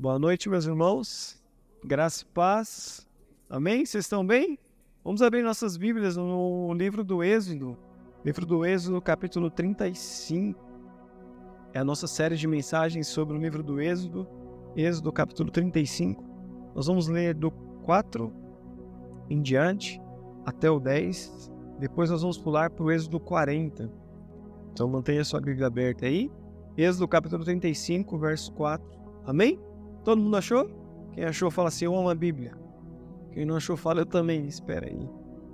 Boa noite, meus irmãos. Graça e paz. Amém? Vocês estão bem? Vamos abrir nossas Bíblias no livro do Êxodo. Livro do Êxodo, capítulo 35. É a nossa série de mensagens sobre o livro do Êxodo. Êxodo, capítulo 35. Nós vamos ler do 4 em diante até o 10. Depois nós vamos pular para o Êxodo 40. Então mantenha sua Bíblia aberta aí. Êxodo capítulo 35, verso 4. Amém? Todo mundo achou? Quem achou, fala assim: Eu amo a Bíblia. Quem não achou, fala eu também. Espera aí.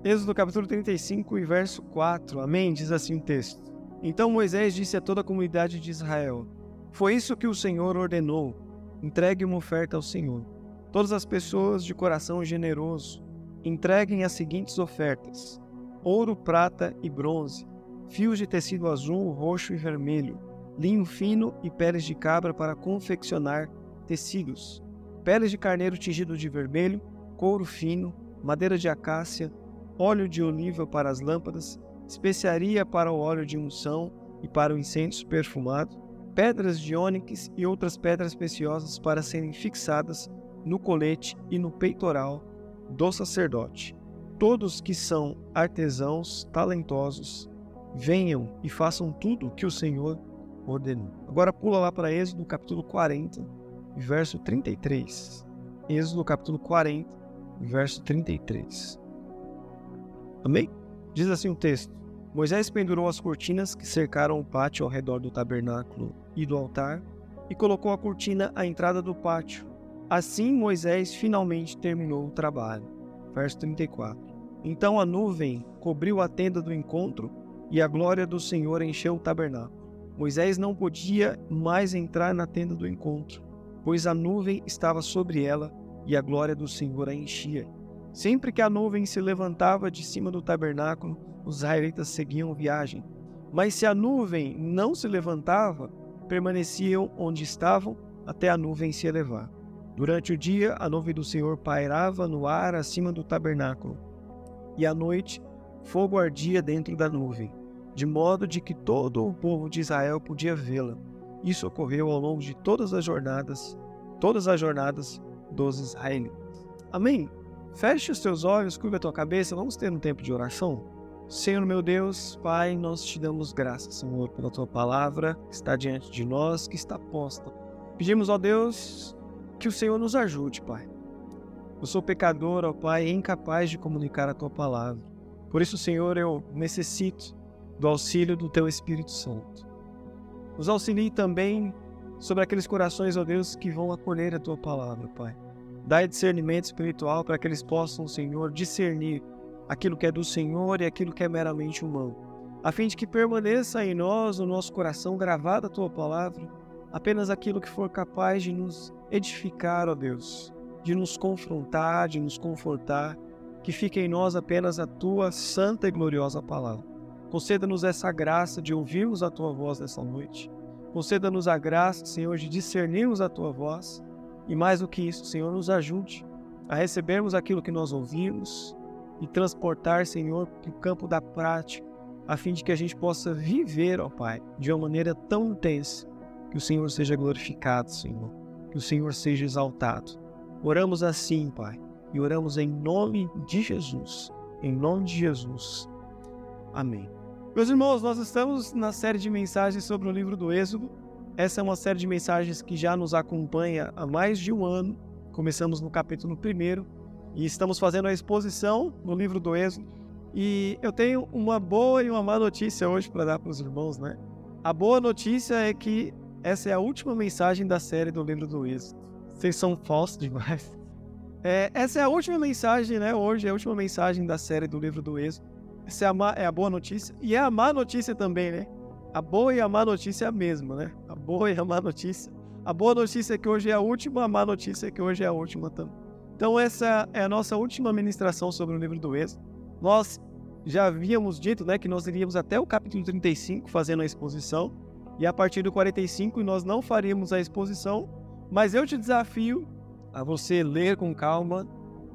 Êxodo capítulo 35 e verso 4. Amém? Diz assim o texto. Então Moisés disse a toda a comunidade de Israel: Foi isso que o Senhor ordenou. Entregue uma oferta ao Senhor. Todas as pessoas de coração generoso entreguem as seguintes ofertas: ouro, prata e bronze, fios de tecido azul, roxo e vermelho, linho fino e peles de cabra para confeccionar tecidos, peles de carneiro tingido de vermelho, couro fino, madeira de acácia, óleo de oliva para as lâmpadas, especiaria para o óleo de unção e para o incenso perfumado, pedras de ônix e outras pedras preciosas para serem fixadas no colete e no peitoral do sacerdote. Todos que são artesãos talentosos, venham e façam tudo o que o Senhor ordenou. Agora pula lá para Êxodo capítulo 40, verso 33. Êxodo capítulo 40, verso 33. Amém? Diz assim o texto: Moisés pendurou as cortinas que cercaram o pátio ao redor do tabernáculo e do altar e colocou a cortina à entrada do pátio. Assim Moisés finalmente terminou o trabalho. Verso 34. Então a nuvem cobriu a tenda do encontro e a glória do Senhor encheu o tabernáculo. Moisés não podia mais entrar na tenda do encontro, pois a nuvem estava sobre ela e a glória do Senhor a enchia. Sempre que a nuvem se levantava de cima do tabernáculo, os israelitas seguiam viagem. Mas se a nuvem não se levantava, permaneciam onde estavam até a nuvem se elevar. Durante o dia, a nuvem do Senhor pairava no ar acima do tabernáculo, e à noite, fogo ardia dentro da nuvem de modo de que todo o povo de Israel podia vê-la. Isso ocorreu ao longo de todas as jornadas, todas as jornadas dos israelitas. Amém? Feche os teus olhos, curva a tua cabeça, vamos ter um tempo de oração? Senhor meu Deus, Pai, nós te damos graças, Senhor, pela tua palavra que está diante de nós, que está posta. Pedimos, ó Deus, que o Senhor nos ajude, Pai. Eu sou pecador, ó Pai, incapaz de comunicar a tua palavra. Por isso, Senhor, eu necessito do auxílio do Teu Espírito Santo. Nos auxilie também sobre aqueles corações, ó Deus, que vão acolher a Tua palavra, Pai. Dai discernimento espiritual para que eles possam, Senhor, discernir aquilo que é do Senhor e aquilo que é meramente humano, a fim de que permaneça em nós, no nosso coração, gravada a Tua palavra, apenas aquilo que for capaz de nos edificar, ó Deus, de nos confrontar, de nos confortar, que fique em nós apenas a Tua santa e gloriosa palavra. Conceda-nos essa graça de ouvirmos a tua voz nessa noite. Conceda-nos a graça, Senhor, de discernirmos a tua voz. E mais do que isso, Senhor, nos ajude a recebermos aquilo que nós ouvimos e transportar, Senhor, para o campo da prática, a fim de que a gente possa viver, ó Pai, de uma maneira tão intensa que o Senhor seja glorificado, Senhor, que o Senhor seja exaltado. Oramos assim, Pai, e oramos em nome de Jesus. Em nome de Jesus. Amém. Meus irmãos, nós estamos na série de mensagens sobre o livro do Êxodo. Essa é uma série de mensagens que já nos acompanha há mais de um ano. Começamos no capítulo 1 e estamos fazendo a exposição no livro do Êxodo. E eu tenho uma boa e uma má notícia hoje para dar para os irmãos, né? A boa notícia é que essa é a última mensagem da série do livro do Êxodo. Vocês são falsos demais. É, essa é a última mensagem, né? Hoje é a última mensagem da série do livro do Êxodo. Essa é a, má, é a boa notícia. E é a má notícia também, né? A boa e a má notícia é a mesma, né? A boa e a má notícia. A boa notícia é que hoje é a última, a má notícia é que hoje é a última também. Então, essa é a nossa última ministração sobre o livro do Êxodo. Nós já havíamos dito né, que nós iríamos até o capítulo 35 fazendo a exposição, e a partir do 45 nós não faríamos a exposição, mas eu te desafio a você ler com calma,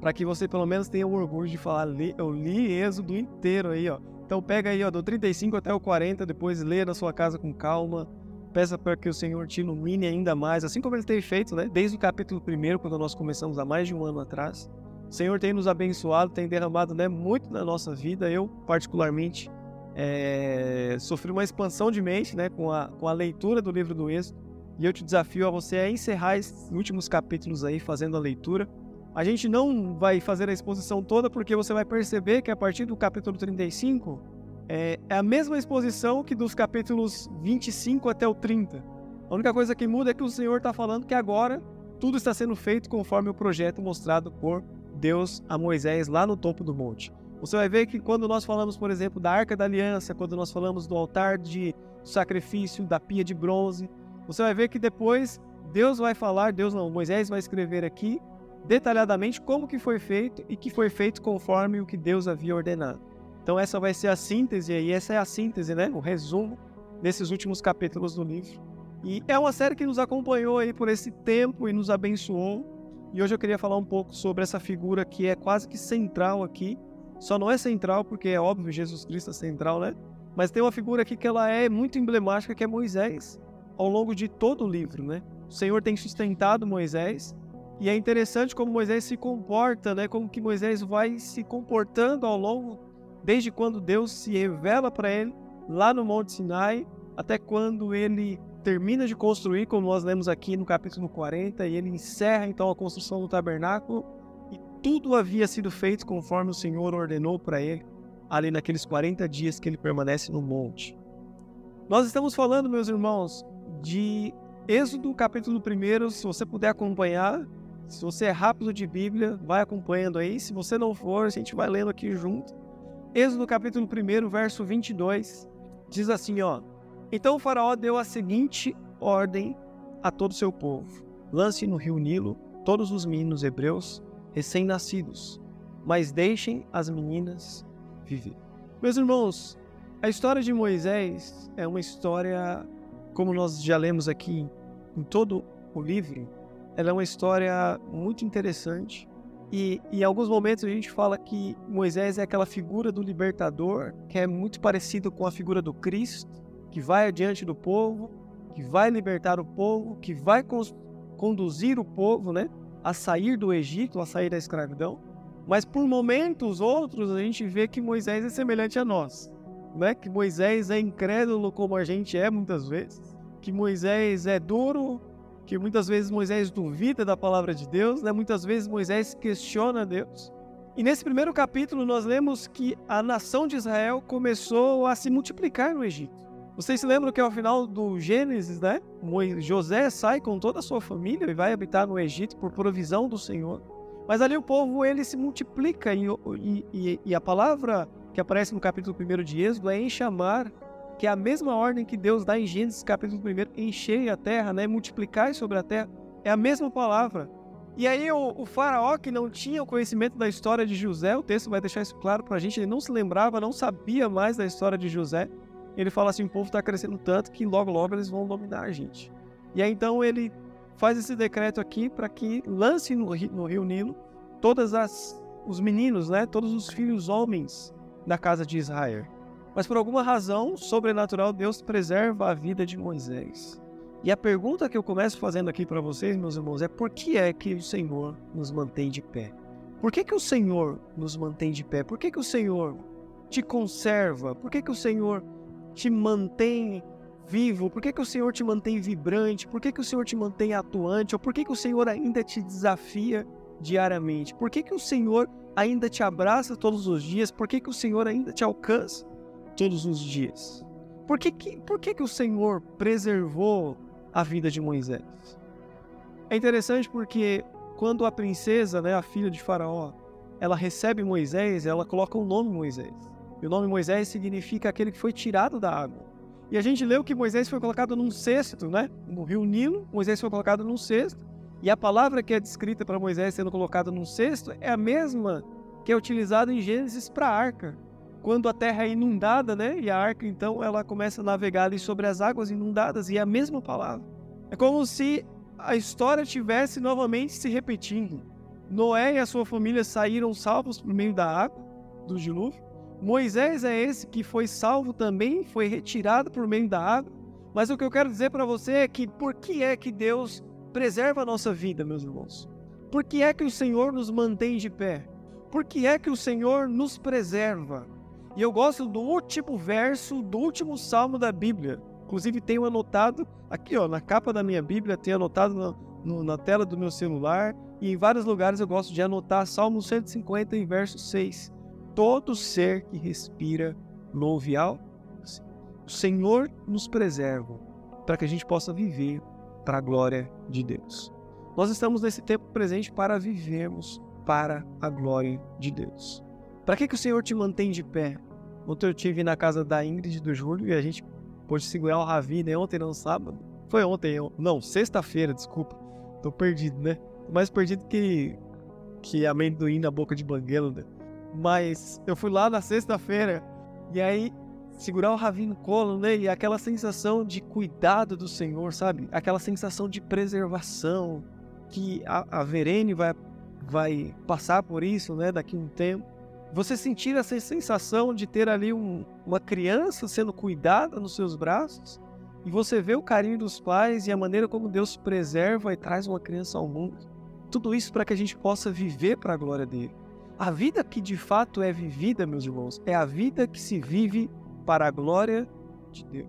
para que você pelo menos tenha o orgulho de falar, eu li Êxodo inteiro aí, ó. Então pega aí, ó, do 35 até o 40, depois lê na sua casa com calma, Peça para que o Senhor te ilumine ainda mais, assim como Ele tem feito, né? Desde o capítulo 1, quando nós começamos há mais de um ano atrás. O Senhor tem nos abençoado, tem derramado né, muito na nossa vida. Eu, particularmente, é, sofri uma expansão de mente né, com, a, com a leitura do livro do Êxodo. E eu te desafio a você a encerrar esses últimos capítulos aí fazendo a leitura. A gente não vai fazer a exposição toda porque você vai perceber que a partir do capítulo 35 é, é a mesma exposição que dos capítulos 25 até o 30. A única coisa que muda é que o Senhor está falando que agora tudo está sendo feito conforme o projeto mostrado por Deus a Moisés lá no topo do monte. Você vai ver que quando nós falamos, por exemplo, da Arca da Aliança, quando nós falamos do altar de sacrifício, da pia de bronze, você vai ver que depois Deus vai falar, Deus não, Moisés vai escrever aqui detalhadamente como que foi feito e que foi feito conforme o que Deus havia ordenado. Então essa vai ser a síntese e essa é a síntese, né, o resumo desses últimos capítulos do livro. E é uma série que nos acompanhou aí por esse tempo e nos abençoou. E hoje eu queria falar um pouco sobre essa figura que é quase que central aqui. Só não é central porque é óbvio Jesus Cristo é central, né? Mas tem uma figura aqui que ela é muito emblemática que é Moisés ao longo de todo o livro, né? O Senhor tem sustentado Moisés e é interessante como Moisés se comporta, né? Como que Moisés vai se comportando ao longo desde quando Deus se revela para ele lá no Monte Sinai até quando ele termina de construir, como nós lemos aqui no capítulo 40, e ele encerra então a construção do tabernáculo e tudo havia sido feito conforme o Senhor ordenou para ele ali naqueles 40 dias que ele permanece no monte. Nós estamos falando, meus irmãos, de Êxodo capítulo 1, se você puder acompanhar, se você é rápido de Bíblia, vai acompanhando aí. Se você não for, a gente vai lendo aqui junto. Êxodo capítulo 1, verso 22, diz assim, ó: Então o faraó deu a seguinte ordem a todo o seu povo: Lance no rio Nilo todos os meninos hebreus recém-nascidos, mas deixem as meninas viver. Meus irmãos, a história de Moisés é uma história, como nós já lemos aqui em todo o livro, ela é uma história muito interessante. E em alguns momentos a gente fala que Moisés é aquela figura do libertador, que é muito parecido com a figura do Cristo, que vai adiante do povo, que vai libertar o povo, que vai conduzir o povo, né, a sair do Egito, a sair da escravidão. Mas por momentos outros a gente vê que Moisés é semelhante a nós, né? Que Moisés é incrédulo como a gente é muitas vezes, que Moisés é duro, que muitas vezes Moisés duvida da palavra de Deus, né? muitas vezes Moisés questiona Deus. E nesse primeiro capítulo nós lemos que a nação de Israel começou a se multiplicar no Egito. Vocês se lembram que ao final do Gênesis, né? José sai com toda a sua família e vai habitar no Egito por provisão do Senhor. Mas ali o povo ele se multiplica e, e, e a palavra que aparece no capítulo 1 de Êxodo é em chamar que é a mesma ordem que Deus dá em Gênesis capítulo 1, encher a terra, né, multiplicar sobre a terra, é a mesma palavra. E aí o, o, faraó que não tinha o conhecimento da história de José, o texto vai deixar isso claro para a gente, ele não se lembrava, não sabia mais da história de José. Ele fala assim, o povo está crescendo tanto que logo logo eles vão dominar a gente. E aí então ele faz esse decreto aqui para que lance no, no rio Nilo todas as os meninos, né, todos os filhos homens da casa de Israel. Mas por alguma razão sobrenatural, Deus preserva a vida de Moisés. E a pergunta que eu começo fazendo aqui para vocês, meus irmãos, é por que é que o Senhor nos mantém de pé? Por que, que o Senhor nos mantém de pé? Por que, que o Senhor te conserva? Por que, que o Senhor te mantém vivo? Por que, que o Senhor te mantém vibrante? Por que, que o Senhor te mantém atuante? Ou por que, que o Senhor ainda te desafia diariamente? Por que, que o Senhor ainda te abraça todos os dias? Por que, que o Senhor ainda te alcança? Todos os dias. Por que, que, por que, que o Senhor preservou a vida de Moisés? É interessante porque quando a princesa, né, a filha de Faraó, ela recebe Moisés, ela coloca o nome Moisés. E o nome Moisés significa aquele que foi tirado da água. E a gente leu que Moisés foi colocado num cesto, né? No rio Nilo, Moisés foi colocado num cesto. E a palavra que é descrita para Moisés sendo colocado num cesto é a mesma que é utilizada em Gênesis para a arca quando a terra é inundada, né? E a arca então ela começa a navegar ali sobre as águas inundadas e é a mesma palavra. É como se a história tivesse novamente se repetindo. Noé e a sua família saíram salvos por meio da água do dilúvio. Moisés é esse que foi salvo também, foi retirado por meio da água. Mas o que eu quero dizer para você é que por que é que Deus preserva a nossa vida, meus irmãos? Por que é que o Senhor nos mantém de pé? Por que é que o Senhor nos preserva? E eu gosto do último verso do último salmo da Bíblia. Inclusive tenho anotado aqui, ó, na capa da minha Bíblia, tenho anotado no, no, na tela do meu celular e em vários lugares eu gosto de anotar Salmo 150 em verso 6. Todo ser que respira louve ao o Senhor nos preserva para que a gente possa viver para a glória de Deus. Nós estamos nesse tempo presente para vivermos para a glória de Deus. Para que, que o Senhor te mantém de pé? Ontem eu estive na casa da Ingrid do Júlio e a gente pôde segurar o Ravi, né? Ontem não, sábado. Foi ontem, não, sexta-feira, desculpa. Tô perdido, né? Mais perdido que, que amendoim na boca de banguelo, né? Mas eu fui lá na sexta-feira e aí segurar o Ravi no colo, né? E aquela sensação de cuidado do Senhor, sabe? Aquela sensação de preservação que a, a Verene vai, vai passar por isso, né? Daqui um tempo. Você sentir essa sensação de ter ali um, uma criança sendo cuidada nos seus braços e você vê o carinho dos pais e a maneira como Deus preserva e traz uma criança ao mundo. Tudo isso para que a gente possa viver para a glória dele. A vida que de fato é vivida, meus irmãos, é a vida que se vive para a glória de Deus.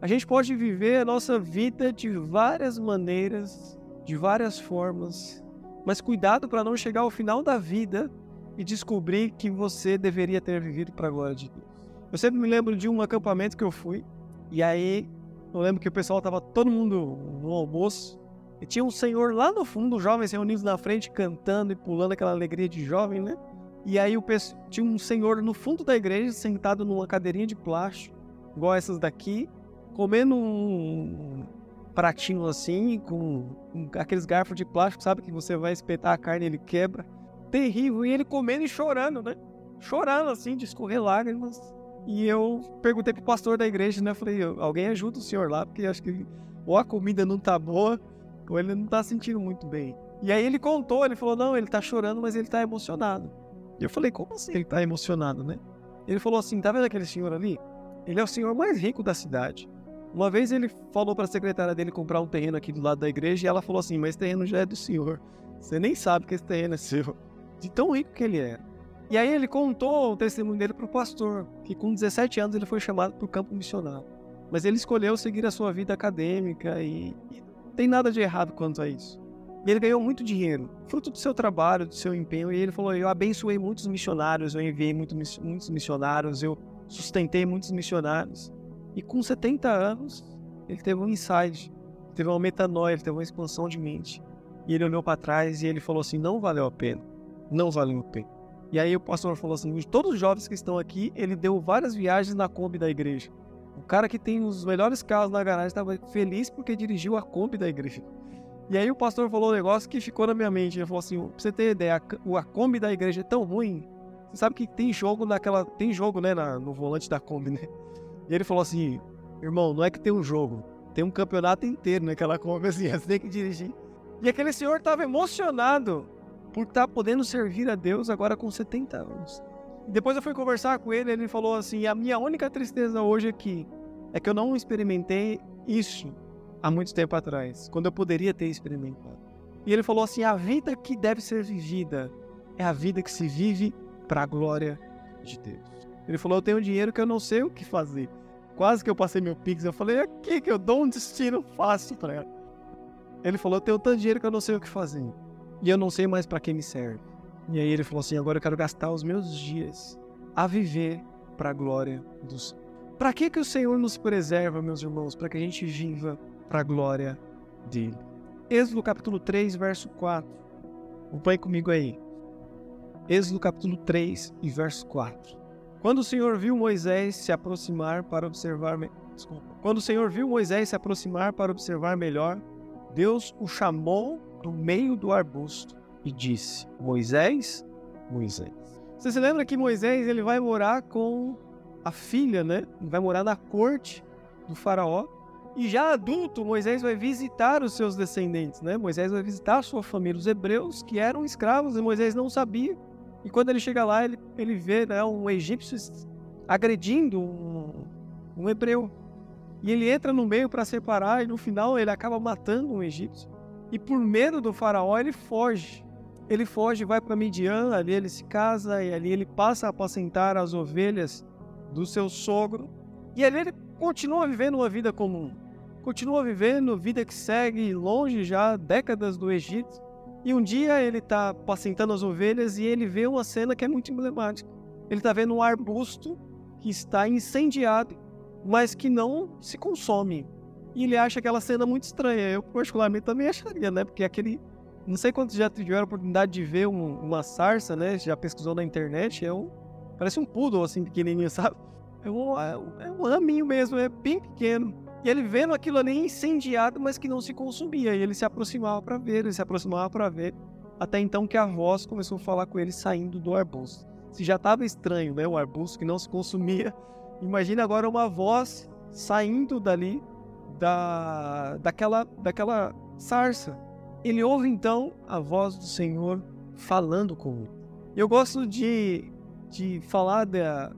A gente pode viver a nossa vida de várias maneiras, de várias formas, mas cuidado para não chegar ao final da vida e descobrir que você deveria ter vivido para a glória de Deus. Eu sempre me lembro de um acampamento que eu fui, e aí eu lembro que o pessoal estava todo mundo no almoço, e tinha um senhor lá no fundo, jovens reunidos na frente, cantando e pulando aquela alegria de jovem, né? E aí o, tinha um senhor no fundo da igreja, sentado numa cadeirinha de plástico, igual essas daqui, comendo um pratinho assim, com, com aqueles garfos de plástico, sabe? Que você vai espetar a carne e ele quebra. Terrível. E ele comendo e chorando, né? Chorando assim, de escorrer lágrimas. E eu perguntei pro pastor da igreja, né? Falei, alguém ajuda o senhor lá, porque acho que ou a comida não tá boa, ou ele não tá sentindo muito bem. E aí ele contou, ele falou, não, ele tá chorando, mas ele tá emocionado. E eu falei, como assim ele tá emocionado, né? Ele falou assim, tá vendo aquele senhor ali? Ele é o senhor mais rico da cidade. Uma vez ele falou para a secretária dele comprar um terreno aqui do lado da igreja e ela falou assim: Mas esse terreno já é do senhor. Você nem sabe que esse terreno é seu. De tão rico que ele era. E aí ele contou o testemunho dele para o pastor, que com 17 anos ele foi chamado para o campo missionário. Mas ele escolheu seguir a sua vida acadêmica e, e não tem nada de errado quanto a isso. E ele ganhou muito dinheiro, fruto do seu trabalho, do seu empenho. E ele falou: Eu abençoei muitos missionários, eu enviei muito, muitos missionários, eu sustentei muitos missionários. E com 70 anos, ele teve um insight, teve uma metanoia, teve uma expansão de mente. E ele olhou para trás e ele falou assim: Não valeu a pena, não valeu a pena. E aí o pastor falou assim: todos os jovens que estão aqui, ele deu várias viagens na Kombi da igreja. O cara que tem os melhores carros na garagem estava feliz porque dirigiu a Kombi da igreja. E aí o pastor falou um negócio que ficou na minha mente. Ele falou assim: pra você ter ideia, a, a Kombi da igreja é tão ruim. Você sabe que tem jogo naquela. Tem jogo, né, na, no volante da Kombi, né? E ele falou assim: irmão, não é que tem um jogo, tem um campeonato inteiro naquela Kombi, assim, você tem que dirigir. E aquele senhor estava emocionado por estar tá podendo servir a Deus agora com 70 anos. Depois eu fui conversar com ele, ele falou assim: a minha única tristeza hoje aqui é que eu não experimentei isso há muito tempo atrás, quando eu poderia ter experimentado. E ele falou assim: a vida que deve ser vivida é a vida que se vive para a glória de Deus. Ele falou: eu tenho dinheiro que eu não sei o que fazer. Quase que eu passei meu Pix. Eu falei: aqui que eu dou um destino fácil para ela. Ele falou: eu tenho tanto dinheiro que eu não sei o que fazer. E eu não sei mais para que me serve. E aí ele falou assim: agora eu quero gastar os meus dias a viver para a glória dos. Para que que o Senhor nos preserva, meus irmãos? Para que a gente viva para a glória dele. Êxodo capítulo 3, verso 4. Acompanhe comigo aí. Êxodo capítulo 3 e verso 4. Quando o Senhor viu Moisés se aproximar para observar, desculpa. Quando o Senhor viu Moisés se aproximar para observar melhor, Deus o chamou do meio do arbusto e disse: Moisés, Moisés. Você se lembra que Moisés ele vai morar com a filha, né? Vai morar na corte do faraó e já adulto, Moisés vai visitar os seus descendentes, né? Moisés vai visitar a sua família, os hebreus que eram escravos, e Moisés não sabia. E quando ele chega lá, ele, ele vê né, um egípcio agredindo um, um hebreu. E ele entra no meio para separar e no final ele acaba matando um egípcio. E por medo do faraó ele foge. Ele foge, vai para Midian, ali ele se casa e ali ele passa a apacentar as ovelhas do seu sogro. E ali ele continua vivendo uma vida comum. Continua vivendo vida que segue longe já, décadas do Egito. E um dia ele está apacentando as ovelhas e ele vê uma cena que é muito emblemática. Ele está vendo um arbusto que está incendiado, mas que não se consome. E ele acha aquela cena muito estranha. Eu, particularmente, também acharia, né? Porque aquele. Não sei quantos já tiveram a oportunidade de ver um, uma sarça, né? Já pesquisou na internet. É um. Parece um poodle, assim, pequenininho, sabe? É um, é um é raminho mesmo, é bem pequeno. E ele vendo aquilo ali incendiado, mas que não se consumia. E ele se aproximava para ver, ele se aproximava para ver. Até então que a voz começou a falar com ele saindo do arbusto. Se já estava estranho, né? O arbusto que não se consumia. Imagina agora uma voz saindo dali da, daquela, daquela sarça. Ele ouve então a voz do Senhor falando com ele. Eu gosto de, de falar da.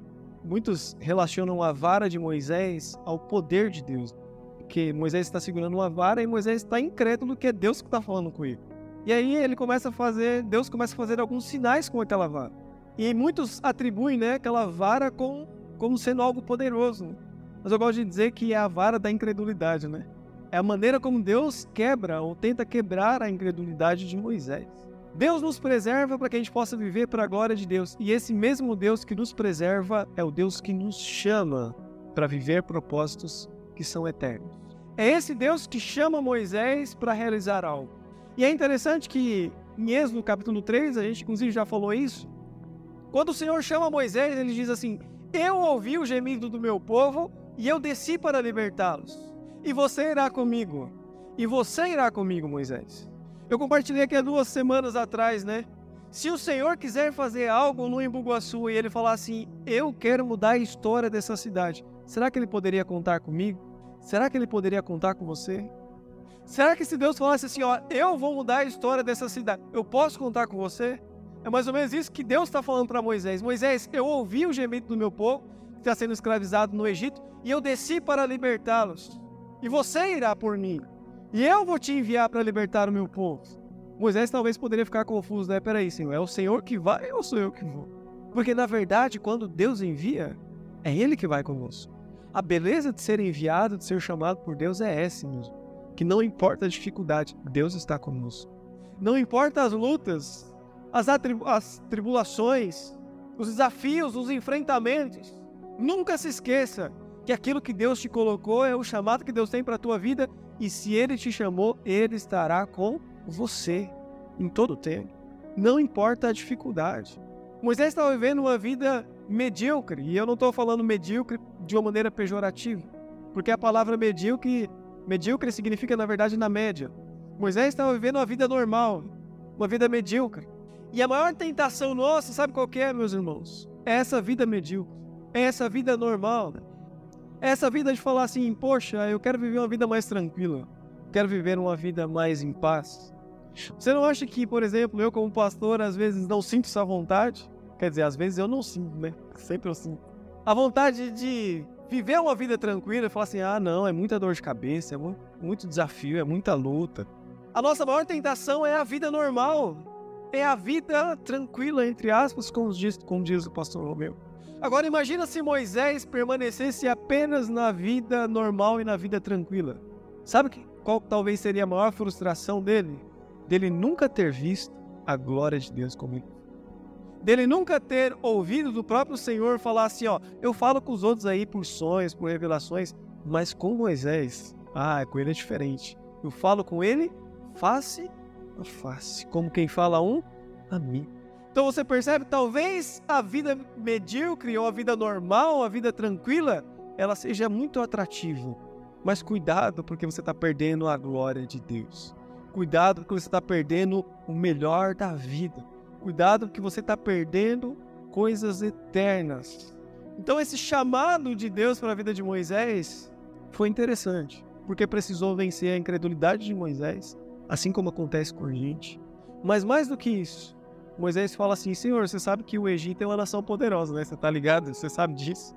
Muitos relacionam a vara de Moisés ao poder de Deus. Porque Moisés está segurando uma vara e Moisés está incrédulo que é Deus que está falando com ele. E aí ele começa a fazer, Deus começa a fazer alguns sinais com aquela vara. E muitos atribuem né, aquela vara com, como sendo algo poderoso. Mas eu gosto de dizer que é a vara da incredulidade, né? É a maneira como Deus quebra ou tenta quebrar a incredulidade de Moisés. Deus nos preserva para que a gente possa viver para a glória de Deus. E esse mesmo Deus que nos preserva é o Deus que nos chama para viver propósitos que são eternos. É esse Deus que chama Moisés para realizar algo. E é interessante que em Êxodo capítulo 3, a gente inclusive já falou isso. Quando o Senhor chama Moisés, ele diz assim: Eu ouvi o gemido do meu povo e eu desci para libertá-los. E você irá comigo. E você irá comigo, Moisés. Eu compartilhei aqui há duas semanas atrás, né? Se o Senhor quiser fazer algo no Embu-Guaçu e ele falar assim: Eu quero mudar a história dessa cidade, será que ele poderia contar comigo? Será que ele poderia contar com você? Será que se Deus falasse assim: Ó, eu vou mudar a história dessa cidade, eu posso contar com você? É mais ou menos isso que Deus está falando para Moisés: Moisés, eu ouvi o gemido do meu povo que está sendo escravizado no Egito e eu desci para libertá-los. E você irá por mim. E eu vou te enviar para libertar o meu povo. Moisés talvez poderia ficar confuso, né? Peraí, Senhor, é o Senhor que vai ou sou eu que vou? Porque na verdade, quando Deus envia, é Ele que vai conosco. A beleza de ser enviado, de ser chamado por Deus é essa mesmo. Que não importa a dificuldade, Deus está conosco. Não importa as lutas, as, as tribulações, os desafios, os enfrentamentos. Nunca se esqueça que aquilo que Deus te colocou é o chamado que Deus tem para a tua vida e se Ele te chamou, Ele estará com você em todo o tempo. Não importa a dificuldade. Moisés estava vivendo uma vida medíocre e eu não estou falando medíocre de uma maneira pejorativa, porque a palavra medíocre, medíocre significa na verdade na média. Moisés estava vivendo uma vida normal, uma vida medíocre. E a maior tentação nossa, sabe qual é, meus irmãos? É essa vida medíocre, é essa vida normal. Né? essa vida de falar assim, poxa, eu quero viver uma vida mais tranquila, quero viver uma vida mais em paz. Você não acha que, por exemplo, eu como pastor às vezes não sinto essa vontade? Quer dizer, às vezes eu não sinto, né? Sempre eu sinto. A vontade de viver uma vida tranquila e falar assim, ah, não, é muita dor de cabeça, é muito, muito desafio, é muita luta. A nossa maior tentação é a vida normal, é a vida tranquila, entre aspas, como diz, como diz o pastor Romeu. Agora imagina se Moisés permanecesse apenas na vida normal e na vida tranquila. Sabe qual talvez seria a maior frustração dele? Dele nunca ter visto a glória de Deus comigo. Dele nunca ter ouvido do próprio Senhor falar assim, ó, eu falo com os outros aí por sonhos, por revelações, mas com Moisés, ah, com ele é diferente. Eu falo com ele face a face, como quem fala um amigo. Então você percebe, talvez a vida medíocre ou a vida normal, a vida tranquila, ela seja muito atrativa. Mas cuidado, porque você está perdendo a glória de Deus. Cuidado, porque você está perdendo o melhor da vida. Cuidado, porque você está perdendo coisas eternas. Então, esse chamado de Deus para a vida de Moisés foi interessante, porque precisou vencer a incredulidade de Moisés, assim como acontece com a gente. Mas mais do que isso, Moisés fala assim: Senhor, você sabe que o Egito é uma nação poderosa, né? Você tá ligado? Você sabe disso.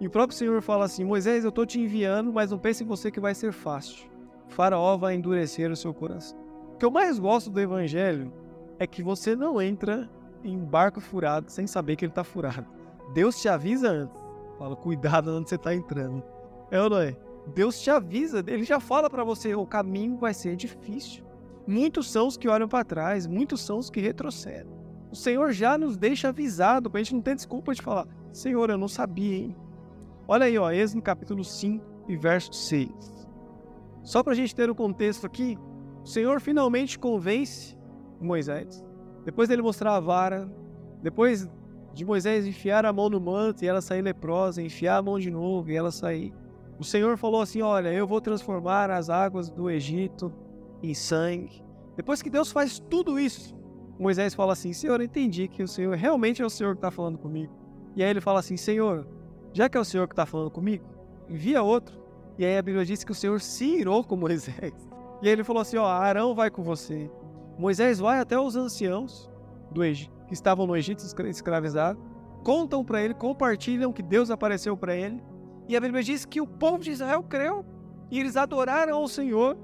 E o próprio Senhor fala assim: Moisés, eu estou te enviando, mas não pense em você que vai ser fácil. O faraó vai endurecer o seu coração. O que eu mais gosto do evangelho é que você não entra em barco furado sem saber que ele está furado. Deus te avisa antes. Fala, cuidado onde você está entrando. É ou não é? Deus te avisa, ele já fala para você: o caminho vai ser difícil. Muitos são os que olham para trás, muitos são os que retrocedem. O Senhor já nos deixa avisado, para a gente não ter desculpa de falar: Senhor, eu não sabia, hein? Olha aí, ó, Êxodo capítulo 5 e verso 6. Só para a gente ter o contexto aqui, o Senhor finalmente convence Moisés. Depois dele mostrar a vara, depois de Moisés enfiar a mão no manto e ela sair leprosa, enfiar a mão de novo e ela sair. O Senhor falou assim: Olha, eu vou transformar as águas do Egito em sangue. Depois que Deus faz tudo isso, Moisés fala assim: Senhor, eu entendi que o Senhor realmente é o Senhor que está falando comigo. E aí ele fala assim: Senhor, já que é o Senhor que está falando comigo, envia outro. E aí a Bíblia diz que o Senhor se irou com Moisés. E aí ele falou assim: Ó, Arão vai com você. Moisés vai até os anciãos do Egito, que estavam no Egito escravizados, contam para ele, compartilham que Deus apareceu para ele. E a Bíblia diz que o povo de Israel creu e eles adoraram ao Senhor.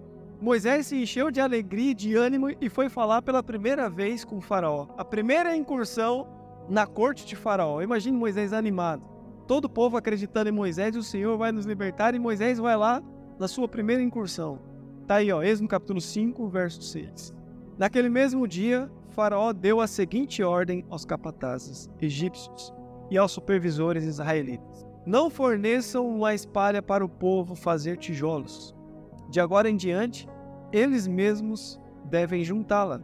Moisés se encheu de alegria e de ânimo e foi falar pela primeira vez com Faraó. A primeira incursão na corte de Faraó. Imagine Moisés animado todo o povo acreditando em Moisés, o Senhor vai nos libertar, e Moisés vai lá na sua primeira incursão. Tá aí, ó, Êxodo capítulo 5, verso 6. Naquele mesmo dia, Faraó deu a seguinte ordem aos capatazes egípcios e aos supervisores israelitas: Não forneçam uma espalha para o povo fazer tijolos. De agora em diante, eles mesmos devem juntá-la.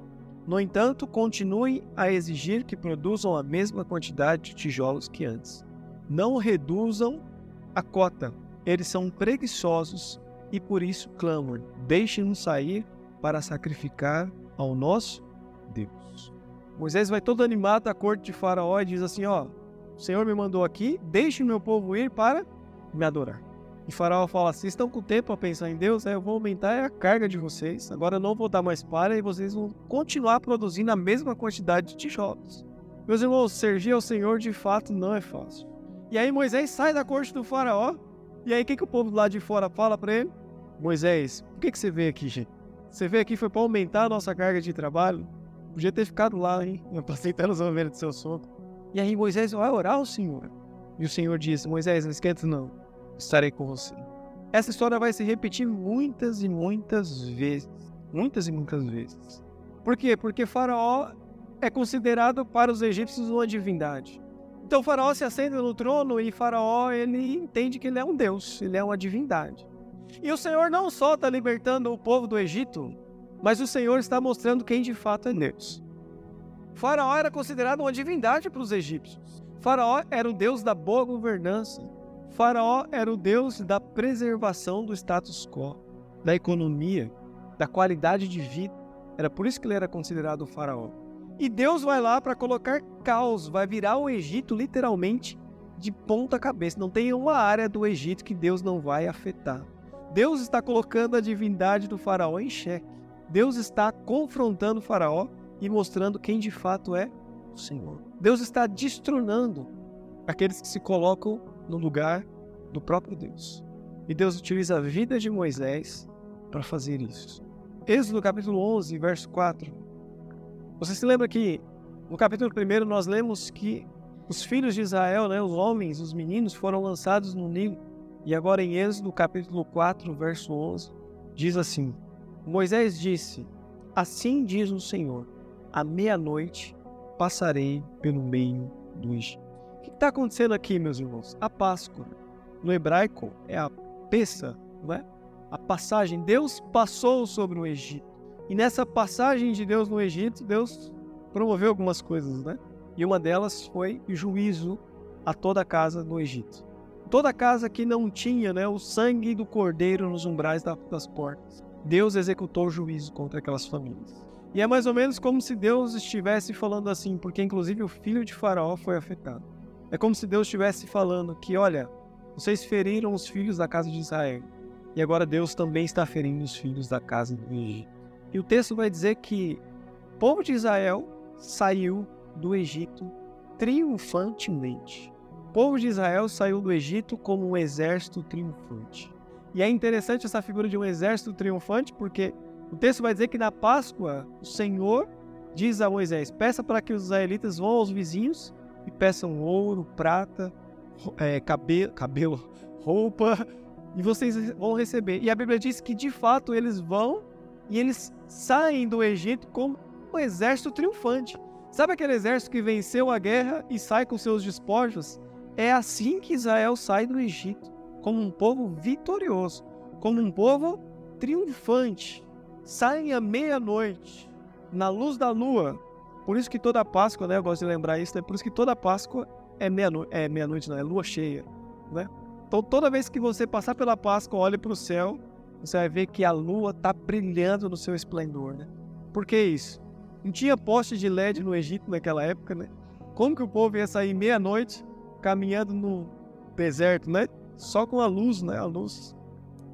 No entanto, continuem a exigir que produzam a mesma quantidade de tijolos que antes. Não reduzam a cota. Eles são preguiçosos e por isso clamam: deixem-nos sair para sacrificar ao nosso Deus. Moisés vai todo animado à corte de Faraó e diz assim: Ó, o Senhor me mandou aqui, deixe meu povo ir para me adorar. E Faraó fala: Vocês estão com tempo para pensar em Deus? Aí eu vou aumentar a carga de vocês. Agora eu não vou dar mais para e vocês vão continuar produzindo a mesma quantidade de tijolos. Meus irmãos, servir ao Senhor de fato não é fácil. E aí Moisés sai da corte do faraó. E aí o que, que o povo lá de fora fala para ele? Moisés, por que, que você veio aqui, gente? Você veio aqui foi para aumentar a nossa carga de trabalho? Podia ter ficado lá, hein? Apacentando as ovelhas do seu sono. E aí Moisés vai orar ao Senhor. E o Senhor diz, Moisés, não esquenta não. Estarei com você. Essa história vai se repetir muitas e muitas vezes. Muitas e muitas vezes. Por quê? Porque Faraó é considerado para os egípcios uma divindade. Então Faraó se assenta no trono e Faraó ele entende que ele é um deus, ele é uma divindade. E o Senhor não só está libertando o povo do Egito, mas o Senhor está mostrando quem de fato é Deus. Faraó era considerado uma divindade para os egípcios. Faraó era o deus da boa governança. Faraó era o deus da preservação do status quo, da economia, da qualidade de vida. Era por isso que ele era considerado o faraó. E Deus vai lá para colocar caos, vai virar o Egito literalmente de ponta cabeça. Não tem uma área do Egito que Deus não vai afetar. Deus está colocando a divindade do faraó em xeque. Deus está confrontando o faraó e mostrando quem de fato é o Senhor. Deus está destronando aqueles que se colocam no lugar do próprio Deus. E Deus utiliza a vida de Moisés para fazer isso. Êxodo capítulo 11, verso 4 você se lembra que no capítulo 1 nós lemos que os filhos de Israel, né, os homens, os meninos, foram lançados no Nilo. E agora em Êxodo capítulo 4, verso 11, diz assim: Moisés disse: Assim diz o Senhor: à meia-noite passarei pelo meio do Egito. O que está acontecendo aqui, meus irmãos? A Páscoa, no hebraico, é a peça, não é? A passagem. Deus passou sobre o Egito. E nessa passagem de Deus no Egito, Deus promoveu algumas coisas, né? E uma delas foi juízo a toda a casa do Egito. Toda casa que não tinha né, o sangue do cordeiro nos umbrais das portas. Deus executou juízo contra aquelas famílias. E é mais ou menos como se Deus estivesse falando assim, porque inclusive o filho de Faraó foi afetado. É como se Deus estivesse falando que, olha, vocês feriram os filhos da casa de Israel. E agora Deus também está ferindo os filhos da casa do Egito. E o texto vai dizer que o povo de Israel saiu do Egito triunfantemente. O povo de Israel saiu do Egito como um exército triunfante. E é interessante essa figura de um exército triunfante, porque o texto vai dizer que na Páscoa o Senhor diz a Moisés: peça para que os israelitas vão aos vizinhos e peçam ouro, prata, é, cabelo, cabelo, roupa, e vocês vão receber. E a Bíblia diz que de fato eles vão e eles saem do Egito como um exército triunfante. Sabe aquele exército que venceu a guerra e sai com seus despojos? É assim que Israel sai do Egito, como um povo vitorioso, como um povo triunfante. Saem à meia-noite, na luz da lua. Por isso que toda Páscoa, né? Eu gosto de lembrar isso, né? Por isso que toda Páscoa é meia-noite, é meia-noite, não, é lua cheia, né? Então toda vez que você passar pela Páscoa, olhe para o céu, você vai ver que a lua está brilhando no seu esplendor, né? Por que isso? Não tinha poste de LED no Egito naquela época, né? Como que o povo ia sair meia-noite caminhando no deserto, né? Só com a luz, né? A luz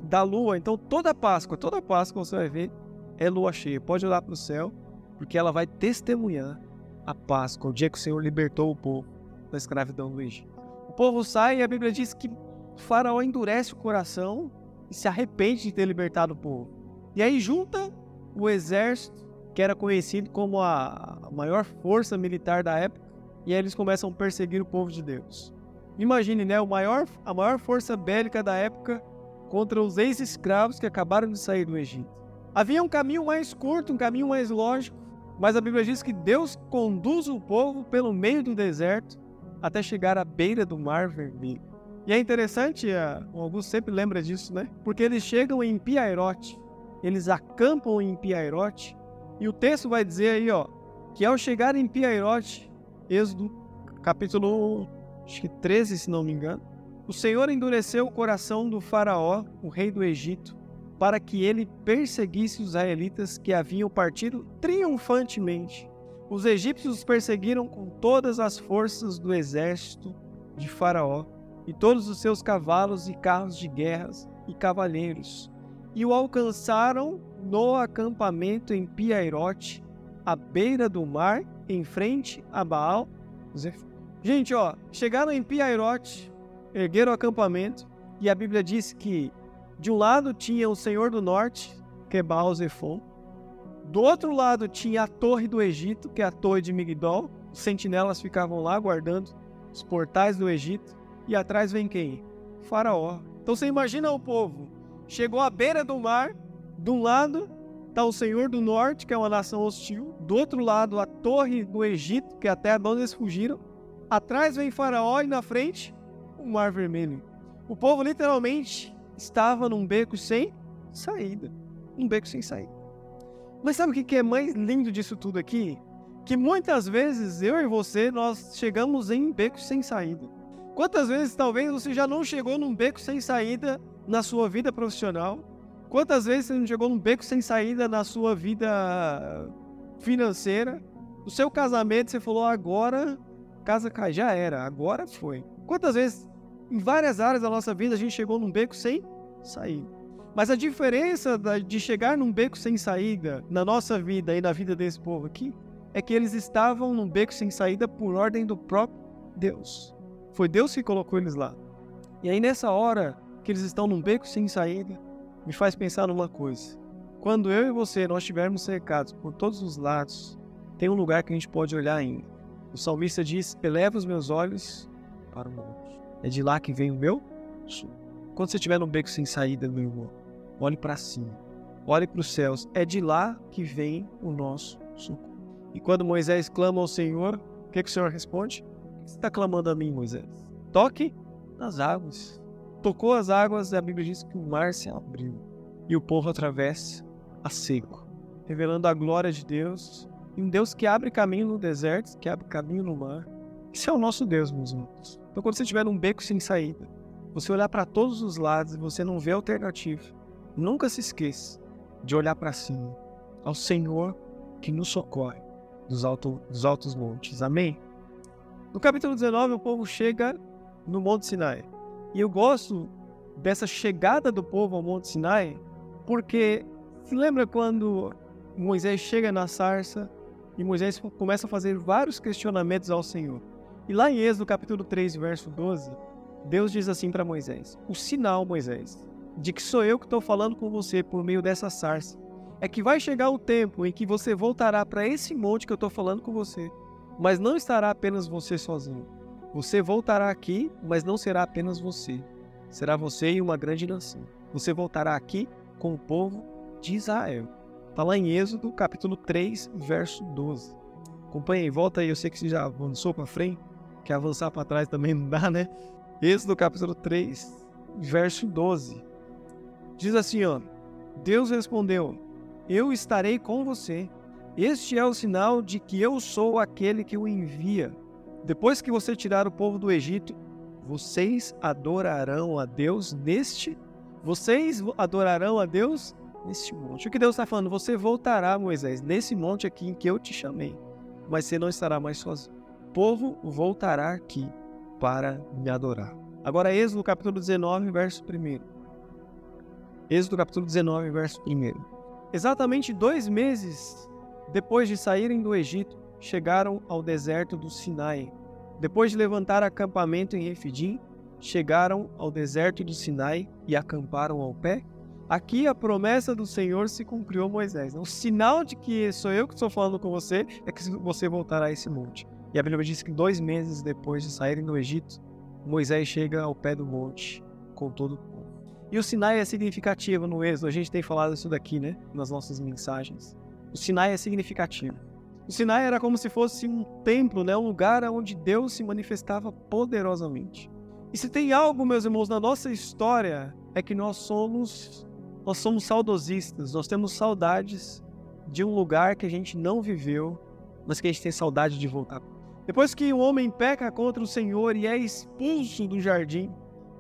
da lua. Então toda Páscoa, toda Páscoa você vai ver é lua cheia. Pode olhar para o céu, porque ela vai testemunhar a Páscoa, o dia que o Senhor libertou o povo da escravidão do Egito. O povo sai e a Bíblia diz que o faraó endurece o coração e se arrepende de ter libertado o povo. E aí junta o exército, que era conhecido como a maior força militar da época, e aí eles começam a perseguir o povo de Deus. Imagine, né, o maior, a maior força bélica da época contra os ex-escravos que acabaram de sair do Egito. Havia um caminho mais curto, um caminho mais lógico, mas a Bíblia diz que Deus conduz o povo pelo meio do deserto até chegar à beira do Mar Vermelho. E é interessante, o Augusto sempre lembra disso, né? Porque eles chegam em Piairote, eles acampam em Piairote, e o texto vai dizer aí, ó, que ao chegar em Piairote, Êxodo, capítulo acho que 13, se não me engano, o Senhor endureceu o coração do faraó, o rei do Egito, para que ele perseguisse os israelitas que haviam partido triunfantemente. Os egípcios os perseguiram com todas as forças do exército de Faraó e todos os seus cavalos e carros de guerras e cavaleiros, e o alcançaram no acampamento em Piairote, à beira do mar, em frente a Baal. Gente, ó, chegaram em Piairote, ergueram o acampamento, e a Bíblia diz que de um lado tinha o Senhor do Norte, que é Baal Zephon, do outro lado tinha a Torre do Egito, que é a Torre de Migdol, os sentinelas ficavam lá guardando os portais do Egito, e atrás vem quem? Faraó. Então você imagina o povo. Chegou à beira do mar. De um lado está o Senhor do Norte, que é uma nação hostil. Do outro lado, a torre do Egito, que é a terra de onde eles fugiram. Atrás vem Faraó e na frente, o Mar Vermelho. O povo literalmente estava num beco sem saída. Um beco sem saída. Mas sabe o que é mais lindo disso tudo aqui? Que muitas vezes eu e você nós chegamos em becos sem saída. Quantas vezes talvez você já não chegou num beco sem saída na sua vida profissional? Quantas vezes você não chegou num beco sem saída na sua vida financeira? O seu casamento você falou agora, casa cai, já era, agora foi. Quantas vezes em várias áreas da nossa vida a gente chegou num beco sem saída? Mas a diferença de chegar num beco sem saída na nossa vida e na vida desse povo aqui é que eles estavam num beco sem saída por ordem do próprio Deus. Foi Deus que colocou eles lá. E aí, nessa hora que eles estão num beco sem saída, me faz pensar numa coisa. Quando eu e você nós estivermos cercados por todos os lados, tem um lugar que a gente pode olhar ainda. O salmista diz: Eleva os meus olhos para o monte. É de lá que vem o meu sul. Quando você estiver num beco sem saída, meu irmão, olhe para cima. Olhe para os céus. É de lá que vem o nosso socorro. E quando Moisés clama ao Senhor, o que, que o Senhor responde? que você está clamando a mim, Moisés? Toque nas águas. Tocou as águas a Bíblia diz que o mar se abriu e o povo atravessa a seco, revelando a glória de Deus e um Deus que abre caminho no deserto, que abre caminho no mar. Esse é o nosso Deus, meus irmãos. Então, quando você estiver num beco sem saída, você olhar para todos os lados e você não vê alternativa, nunca se esqueça de olhar para cima, ao Senhor que nos socorre dos, alto, dos altos montes. Amém? No capítulo 19, o povo chega no Monte Sinai. E eu gosto dessa chegada do povo ao Monte Sinai, porque se lembra quando Moisés chega na sarça e Moisés começa a fazer vários questionamentos ao Senhor. E lá em Êxodo capítulo 3, verso 12, Deus diz assim para Moisés: O sinal, Moisés, de que sou eu que estou falando com você por meio dessa sarça, é que vai chegar o tempo em que você voltará para esse monte que eu estou falando com você, mas não estará apenas você sozinho. Você voltará aqui, mas não será apenas você. Será você e uma grande nação. Você voltará aqui com o povo de Israel. Está lá em Êxodo, capítulo 3, verso 12. Acompanhe, volta aí, eu sei que você já avançou para frente, que avançar para trás também não dá, né? Êxodo, capítulo 3, verso 12. Diz assim, ó: Deus respondeu: Eu estarei com você. Este é o sinal de que eu sou aquele que o envia. Depois que você tirar o povo do Egito, vocês adorarão a Deus neste. Vocês adorarão a Deus neste monte. O que Deus está falando? Você voltará, Moisés, nesse monte aqui em que eu te chamei, mas você não estará mais sozinho. Povo voltará aqui para me adorar. Agora, Êxodo capítulo 19, verso 1. Êxodo capítulo 19, verso 1. Exatamente dois meses depois de saírem do Egito, chegaram ao deserto do Sinai. Depois de levantar acampamento em Refidim, chegaram ao deserto do Sinai e acamparam ao pé. Aqui a promessa do Senhor se cumpriu a Moisés. O sinal de que sou eu que estou falando com você é que você voltará a esse monte. E a Bíblia diz que dois meses depois de saírem do Egito, Moisés chega ao pé do monte com todo o povo. E o Sinai é significativo no Êxodo, a gente tem falado isso daqui, né, nas nossas mensagens. O Sinai é significativo. O Sinai era como se fosse um templo, né? um lugar onde Deus se manifestava poderosamente. E se tem algo, meus irmãos, na nossa história, é que nós somos nós somos saudosistas, nós temos saudades de um lugar que a gente não viveu, mas que a gente tem saudade de voltar. Depois que o homem peca contra o Senhor e é expulso do jardim,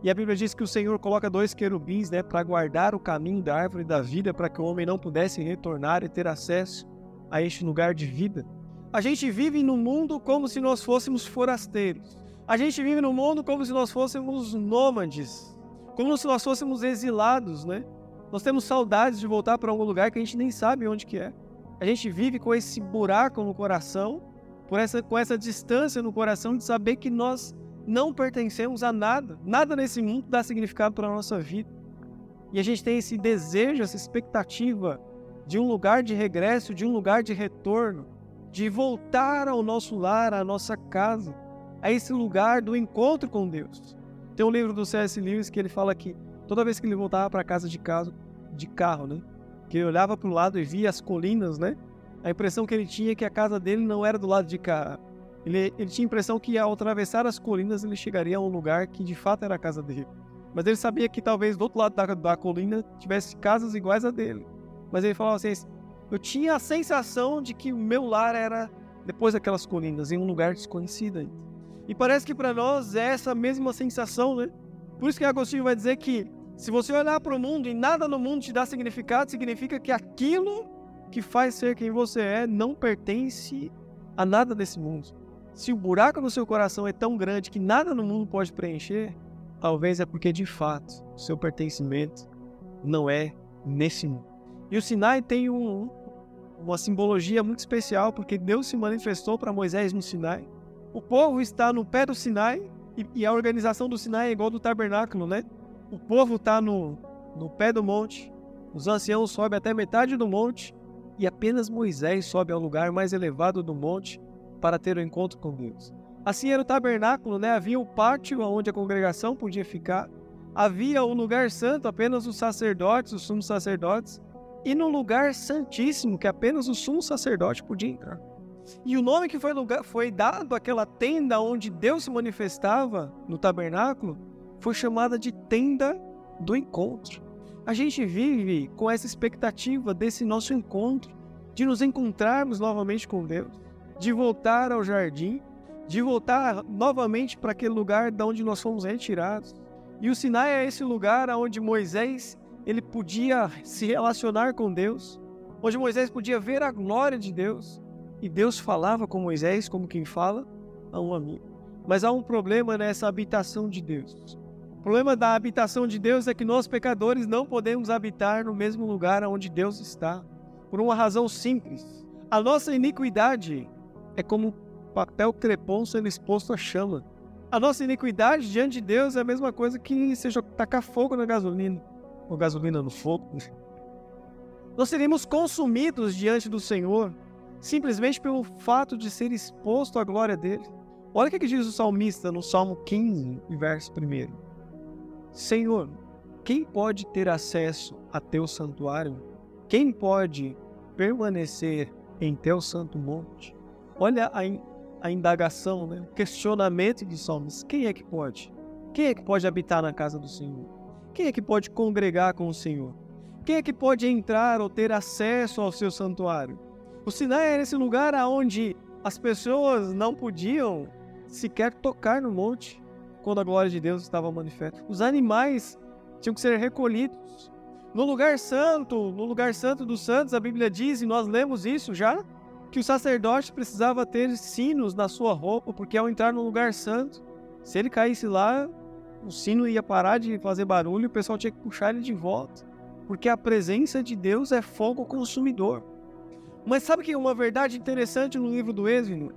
e a Bíblia diz que o Senhor coloca dois querubins né, para guardar o caminho da árvore da vida, para que o homem não pudesse retornar e ter acesso a este lugar de vida. A gente vive no mundo como se nós fôssemos forasteiros. A gente vive no mundo como se nós fôssemos nômades, como se nós fôssemos exilados, né? Nós temos saudades de voltar para algum lugar que a gente nem sabe onde que é. A gente vive com esse buraco no coração, por essa, com essa distância no coração de saber que nós não pertencemos a nada. Nada nesse mundo dá significado para a nossa vida. E a gente tem esse desejo, essa expectativa de um lugar de regresso, de um lugar de retorno, de voltar ao nosso lar, à nossa casa, a esse lugar do encontro com Deus. Tem um livro do C.S. Lewis que ele fala que toda vez que ele voltava para casa de casa, de carro, né, que ele olhava para o lado e via as colinas, né, a impressão que ele tinha é que a casa dele não era do lado de cá. Ele, ele tinha a impressão que ao atravessar as colinas ele chegaria a um lugar que de fato era a casa dele. Mas ele sabia que talvez do outro lado da, da colina tivesse casas iguais a dele. Mas ele falava assim: eu tinha a sensação de que o meu lar era depois daquelas colinas, em um lugar desconhecido. E parece que para nós é essa mesma sensação, né? Por isso que Agostinho vai dizer que se você olhar para o mundo e nada no mundo te dá significado, significa que aquilo que faz ser quem você é não pertence a nada desse mundo. Se o buraco no seu coração é tão grande que nada no mundo pode preencher, talvez é porque de fato seu pertencimento não é nesse mundo. E o Sinai tem um, uma simbologia muito especial, porque Deus se manifestou para Moisés no Sinai. O povo está no pé do Sinai, e, e a organização do Sinai é igual do tabernáculo, né? O povo está no, no pé do monte, os anciãos sobem até metade do monte, e apenas Moisés sobe ao lugar mais elevado do monte para ter o um encontro com Deus. Assim era o tabernáculo, né? Havia o pátio onde a congregação podia ficar. Havia o lugar santo, apenas os sacerdotes, os sumos sacerdotes e no lugar santíssimo que apenas o sumo sacerdote podia entrar. E o nome que foi, lugar, foi dado àquela tenda onde Deus se manifestava no tabernáculo foi chamada de tenda do encontro. A gente vive com essa expectativa desse nosso encontro, de nos encontrarmos novamente com Deus, de voltar ao jardim, de voltar novamente para aquele lugar de onde nós fomos retirados. E o Sinai é esse lugar onde Moisés ele podia se relacionar com Deus, onde Moisés podia ver a glória de Deus, e Deus falava com Moisés como quem fala a um amigo. Mas há um problema nessa habitação de Deus. O problema da habitação de Deus é que nós pecadores não podemos habitar no mesmo lugar onde Deus está, por uma razão simples. A nossa iniquidade é como papel crepom sendo exposto à chama. A nossa iniquidade diante de Deus é a mesma coisa que seja tacar fogo na gasolina, ou gasolina no fogo. Nós seríamos consumidos diante do Senhor simplesmente pelo fato de ser exposto à glória dele. Olha o que diz o salmista no Salmo 15, verso 1. Senhor, quem pode ter acesso a teu santuário? Quem pode permanecer em teu santo monte? Olha a, a indagação, né? o questionamento de salmos. Quem é que pode? Quem é que pode habitar na casa do Senhor? Quem é que pode congregar com o Senhor? Quem é que pode entrar ou ter acesso ao seu santuário? O Sinai era esse lugar onde as pessoas não podiam sequer tocar no monte quando a glória de Deus estava manifesta. Os animais tinham que ser recolhidos. No lugar santo, no lugar santo dos santos, a Bíblia diz, e nós lemos isso já, que o sacerdote precisava ter sinos na sua roupa, porque ao entrar no lugar santo, se ele caísse lá, o sino ia parar de fazer barulho e o pessoal tinha que puxar ele de volta. Porque a presença de Deus é fogo consumidor. Mas sabe que uma verdade interessante no livro do Êxodo?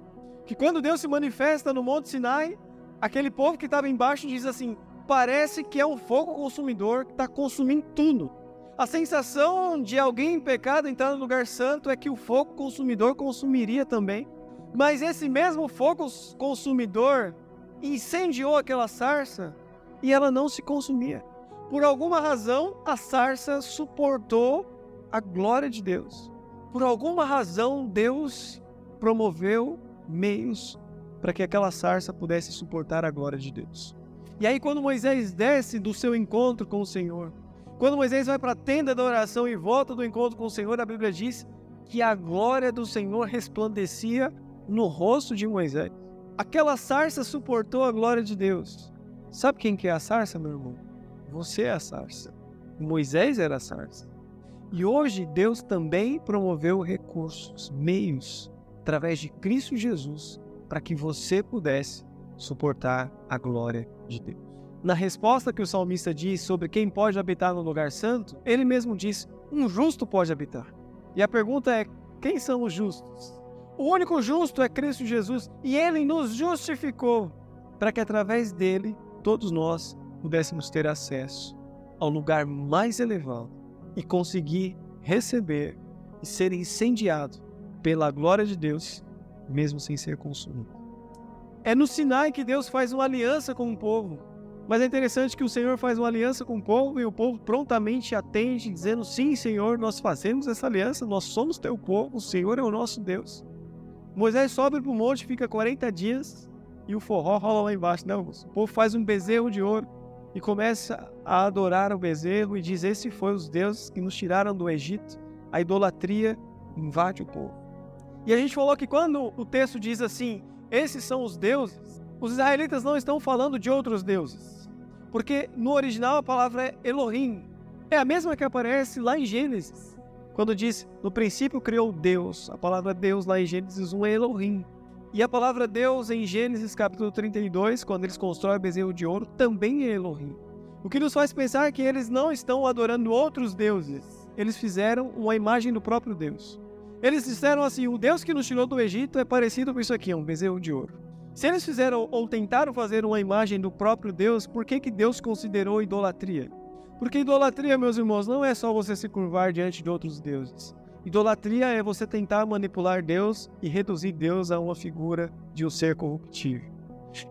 Que quando Deus se manifesta no Monte Sinai, aquele povo que estava embaixo diz assim: parece que é um fogo consumidor que está consumindo tudo. A sensação de alguém em pecado entrar no lugar santo é que o fogo consumidor consumiria também. Mas esse mesmo fogo consumidor incendiou aquela sarça e ela não se consumia. Por alguma razão, a sarça suportou a glória de Deus. Por alguma razão, Deus promoveu meios para que aquela sarça pudesse suportar a glória de Deus. E aí, quando Moisés desce do seu encontro com o Senhor, quando Moisés vai para a tenda da oração e volta do encontro com o Senhor, a Bíblia diz que a glória do Senhor resplandecia no rosto de Moisés. Aquela sarça suportou a glória de Deus. Sabe quem que é a sarça, meu irmão? Você é a sarça. Moisés era a sarça. E hoje Deus também promoveu recursos, meios, através de Cristo Jesus, para que você pudesse suportar a glória de Deus. Na resposta que o salmista diz sobre quem pode habitar no lugar santo, ele mesmo diz: um justo pode habitar. E a pergunta é: quem são os justos? O único justo é Cristo Jesus e ele nos justificou para que através dele todos nós pudéssemos ter acesso ao lugar mais elevado e conseguir receber e ser incendiado pela glória de Deus, mesmo sem ser consumido. É no Sinai que Deus faz uma aliança com o povo. Mas é interessante que o Senhor faz uma aliança com o povo e o povo prontamente atende, dizendo: Sim, Senhor, nós fazemos essa aliança, nós somos teu povo, o Senhor é o nosso Deus. Moisés sobe para o monte, fica 40 dias e o forró rola lá embaixo, né? O povo faz um bezerro de ouro e começa a adorar o bezerro e diz: Esse foi os deuses que nos tiraram do Egito. A idolatria invade o povo. E a gente falou que quando o texto diz assim: Esses são os deuses, os israelitas não estão falando de outros deuses. Porque no original a palavra é Elohim. É a mesma que aparece lá em Gênesis. Quando diz: No princípio criou Deus. A palavra Deus lá em Gênesis 1 é Elohim. E a palavra Deus em Gênesis capítulo 32, quando eles constroem o bezerro de ouro, também é Elohim. O que nos faz pensar que eles não estão adorando outros deuses. Eles fizeram uma imagem do próprio Deus. Eles disseram assim: o Deus que nos tirou do Egito é parecido com isso aqui, é um bezerro de ouro. Se eles fizeram ou tentaram fazer uma imagem do próprio Deus, por que, que Deus considerou idolatria? Porque idolatria, meus irmãos, não é só você se curvar diante de outros deuses. Idolatria é você tentar manipular Deus e reduzir Deus a uma figura de um ser corruptível.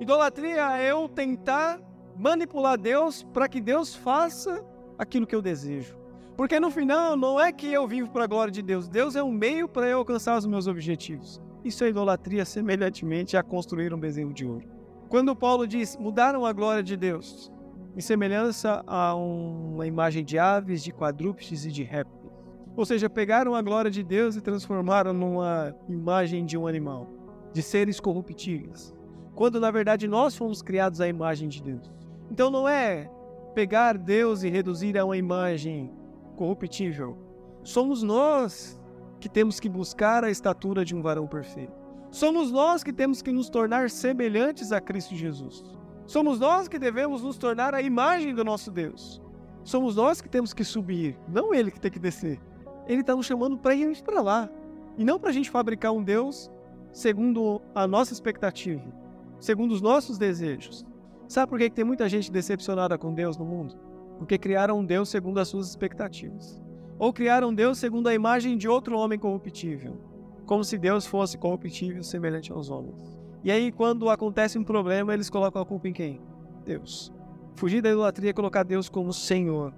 Idolatria é eu tentar manipular Deus para que Deus faça aquilo que eu desejo. Porque no final não é que eu vivo para a glória de Deus, Deus é um meio para eu alcançar os meus objetivos. Isso é idolatria semelhantemente a construir um bezerro de ouro. Quando Paulo diz mudaram a glória de Deus, em semelhança a uma imagem de aves, de quadrúpedes e de répteis. Ou seja, pegaram a glória de Deus e transformaram numa imagem de um animal, de seres corruptíveis, quando na verdade nós fomos criados à imagem de Deus. Então não é pegar Deus e reduzir a uma imagem corruptível. Somos nós que temos que buscar a estatura de um varão perfeito. Somos nós que temos que nos tornar semelhantes a Cristo Jesus. Somos nós que devemos nos tornar a imagem do nosso Deus. Somos nós que temos que subir, não ele que tem que descer ele está nos chamando para irmos para lá. E não para a gente fabricar um Deus segundo a nossa expectativa, segundo os nossos desejos. Sabe por que tem muita gente decepcionada com Deus no mundo? Porque criaram um Deus segundo as suas expectativas. Ou criaram um Deus segundo a imagem de outro homem corruptível, como se Deus fosse corruptível semelhante aos homens. E aí, quando acontece um problema, eles colocam a culpa em quem? Deus. Fugir da idolatria é colocar Deus como Senhor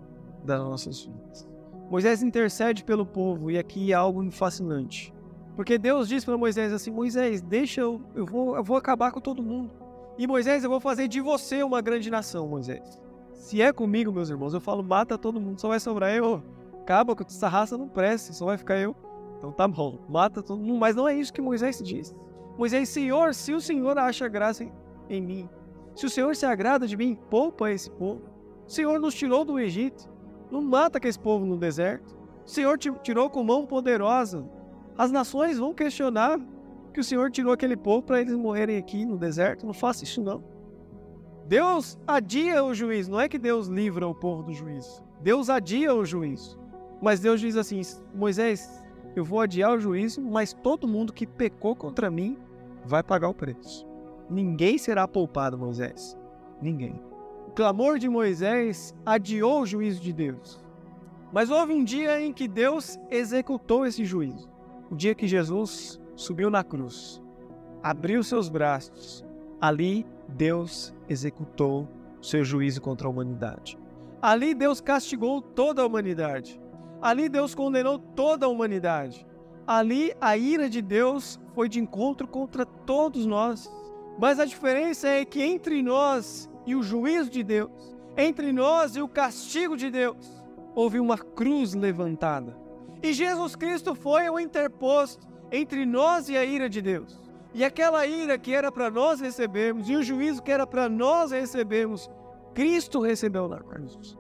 das nossas vidas. Moisés intercede pelo povo, e aqui é algo fascinante. Porque Deus diz para Moisés assim: Moisés, deixa eu, eu vou, eu vou acabar com todo mundo. E Moisés, eu vou fazer de você uma grande nação, Moisés. Se é comigo, meus irmãos, eu falo, mata todo mundo, só vai sobrar eu. Acaba com essa raça, não presta, só vai ficar eu. Então tá bom, mata todo mundo. Mas não é isso que Moisés diz. Moisés, Senhor, se o Senhor acha graça em, em mim, se o Senhor se agrada de mim, poupa esse povo. O Senhor nos tirou do Egito, não mata aquele povo no deserto. O Senhor te tirou com mão poderosa, as nações vão questionar que o Senhor tirou aquele povo para eles morrerem aqui no deserto. Não faça isso, não. Deus adia o juízo. Não é que Deus livra o povo do juízo. Deus adia o juízo. Mas Deus diz assim: Moisés, eu vou adiar o juízo, mas todo mundo que pecou contra mim vai pagar o preço. Ninguém será poupado, Moisés. Ninguém. O clamor de Moisés adiou o juízo de Deus. Mas houve um dia em que Deus executou esse juízo o dia que Jesus subiu na cruz, abriu seus braços, ali Deus executou seu juízo contra a humanidade. Ali Deus castigou toda a humanidade. Ali Deus condenou toda a humanidade. Ali a ira de Deus foi de encontro contra todos nós. Mas a diferença é que entre nós e o juízo de Deus, entre nós e o castigo de Deus, houve uma cruz levantada e Jesus Cristo foi o interposto entre nós e a ira de Deus. E aquela ira que era para nós recebermos, e o juízo que era para nós recebermos, Cristo recebeu na cruz.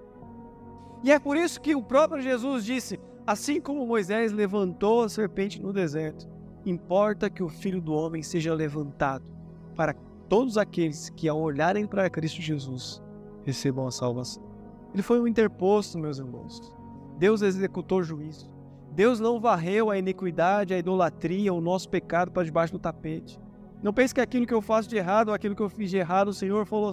E é por isso que o próprio Jesus disse: assim como Moisés levantou a serpente no deserto, importa que o filho do homem seja levantado, para todos aqueles que, ao olharem para Cristo Jesus, recebam a salvação. Ele foi um interposto, meus irmãos. Deus executou juízo. Deus não varreu a iniquidade, a idolatria, o nosso pecado para debaixo do tapete. Não pense que aquilo que eu faço de errado, aquilo que eu fiz de errado, o Senhor falou: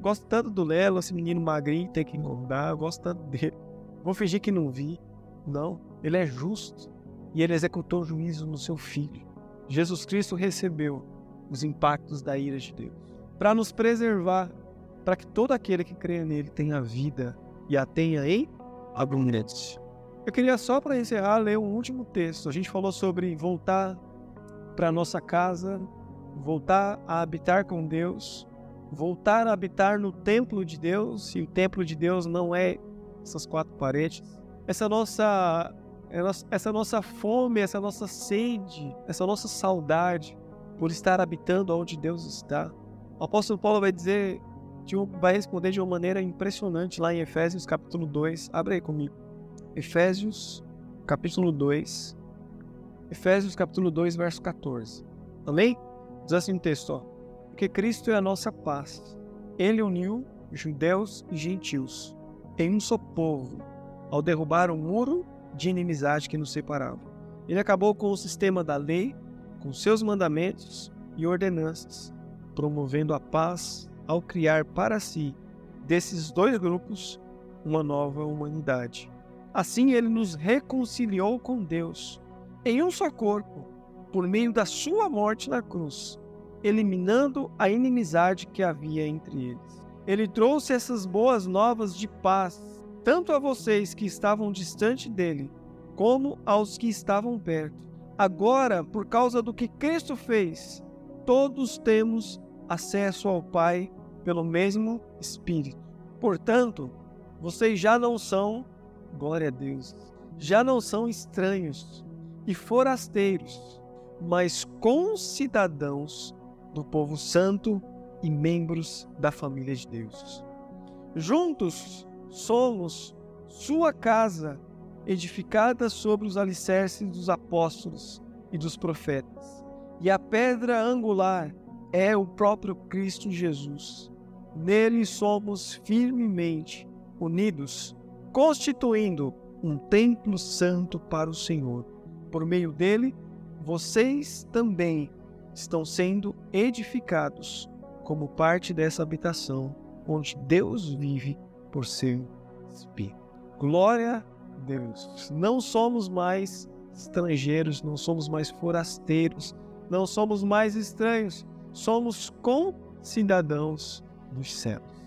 gosto tanto do Lelo, esse menino magrinho, tem que engordar, eu gosto tanto dele. Vou fingir que não vi. Não, ele é justo e ele executou o juízo no seu filho. Jesus Cristo recebeu os impactos da ira de Deus para nos preservar, para que todo aquele que crê nele tenha vida e a tenha em abundância. Eu queria só para encerrar ler um último texto. A gente falou sobre voltar para nossa casa, voltar a habitar com Deus, voltar a habitar no templo de Deus, e o templo de Deus não é essas quatro paredes. Essa nossa essa nossa fome, essa nossa sede, essa nossa saudade por estar habitando onde Deus está. O apóstolo Paulo vai dizer, vai responder de uma maneira impressionante lá em Efésios capítulo 2. Abre aí comigo. Efésios, capítulo 2. Efésios, capítulo 2, verso 14. Amém? Diz assim o texto, ó. Porque Cristo é a nossa paz. Ele uniu judeus e gentios em um só povo, ao derrubar o muro de inimizade que nos separava. Ele acabou com o sistema da lei, com seus mandamentos e ordenanças, promovendo a paz ao criar para si, desses dois grupos, uma nova humanidade Assim ele nos reconciliou com Deus em um só corpo, por meio da sua morte na cruz, eliminando a inimizade que havia entre eles. Ele trouxe essas boas novas de paz, tanto a vocês que estavam distante dele, como aos que estavam perto. Agora, por causa do que Cristo fez, todos temos acesso ao Pai pelo mesmo Espírito. Portanto, vocês já não são glória a Deus, já não são estranhos e forasteiros, mas concidadãos do povo santo e membros da família de Deus. Juntos somos sua casa, edificada sobre os alicerces dos apóstolos e dos profetas. E a pedra angular é o próprio Cristo Jesus. Nele somos firmemente unidos constituindo um templo santo para o Senhor. Por meio dele, vocês também estão sendo edificados como parte dessa habitação onde Deus vive por seu Espírito. Glória a Deus. Não somos mais estrangeiros, não somos mais forasteiros, não somos mais estranhos, somos concidadãos dos céus.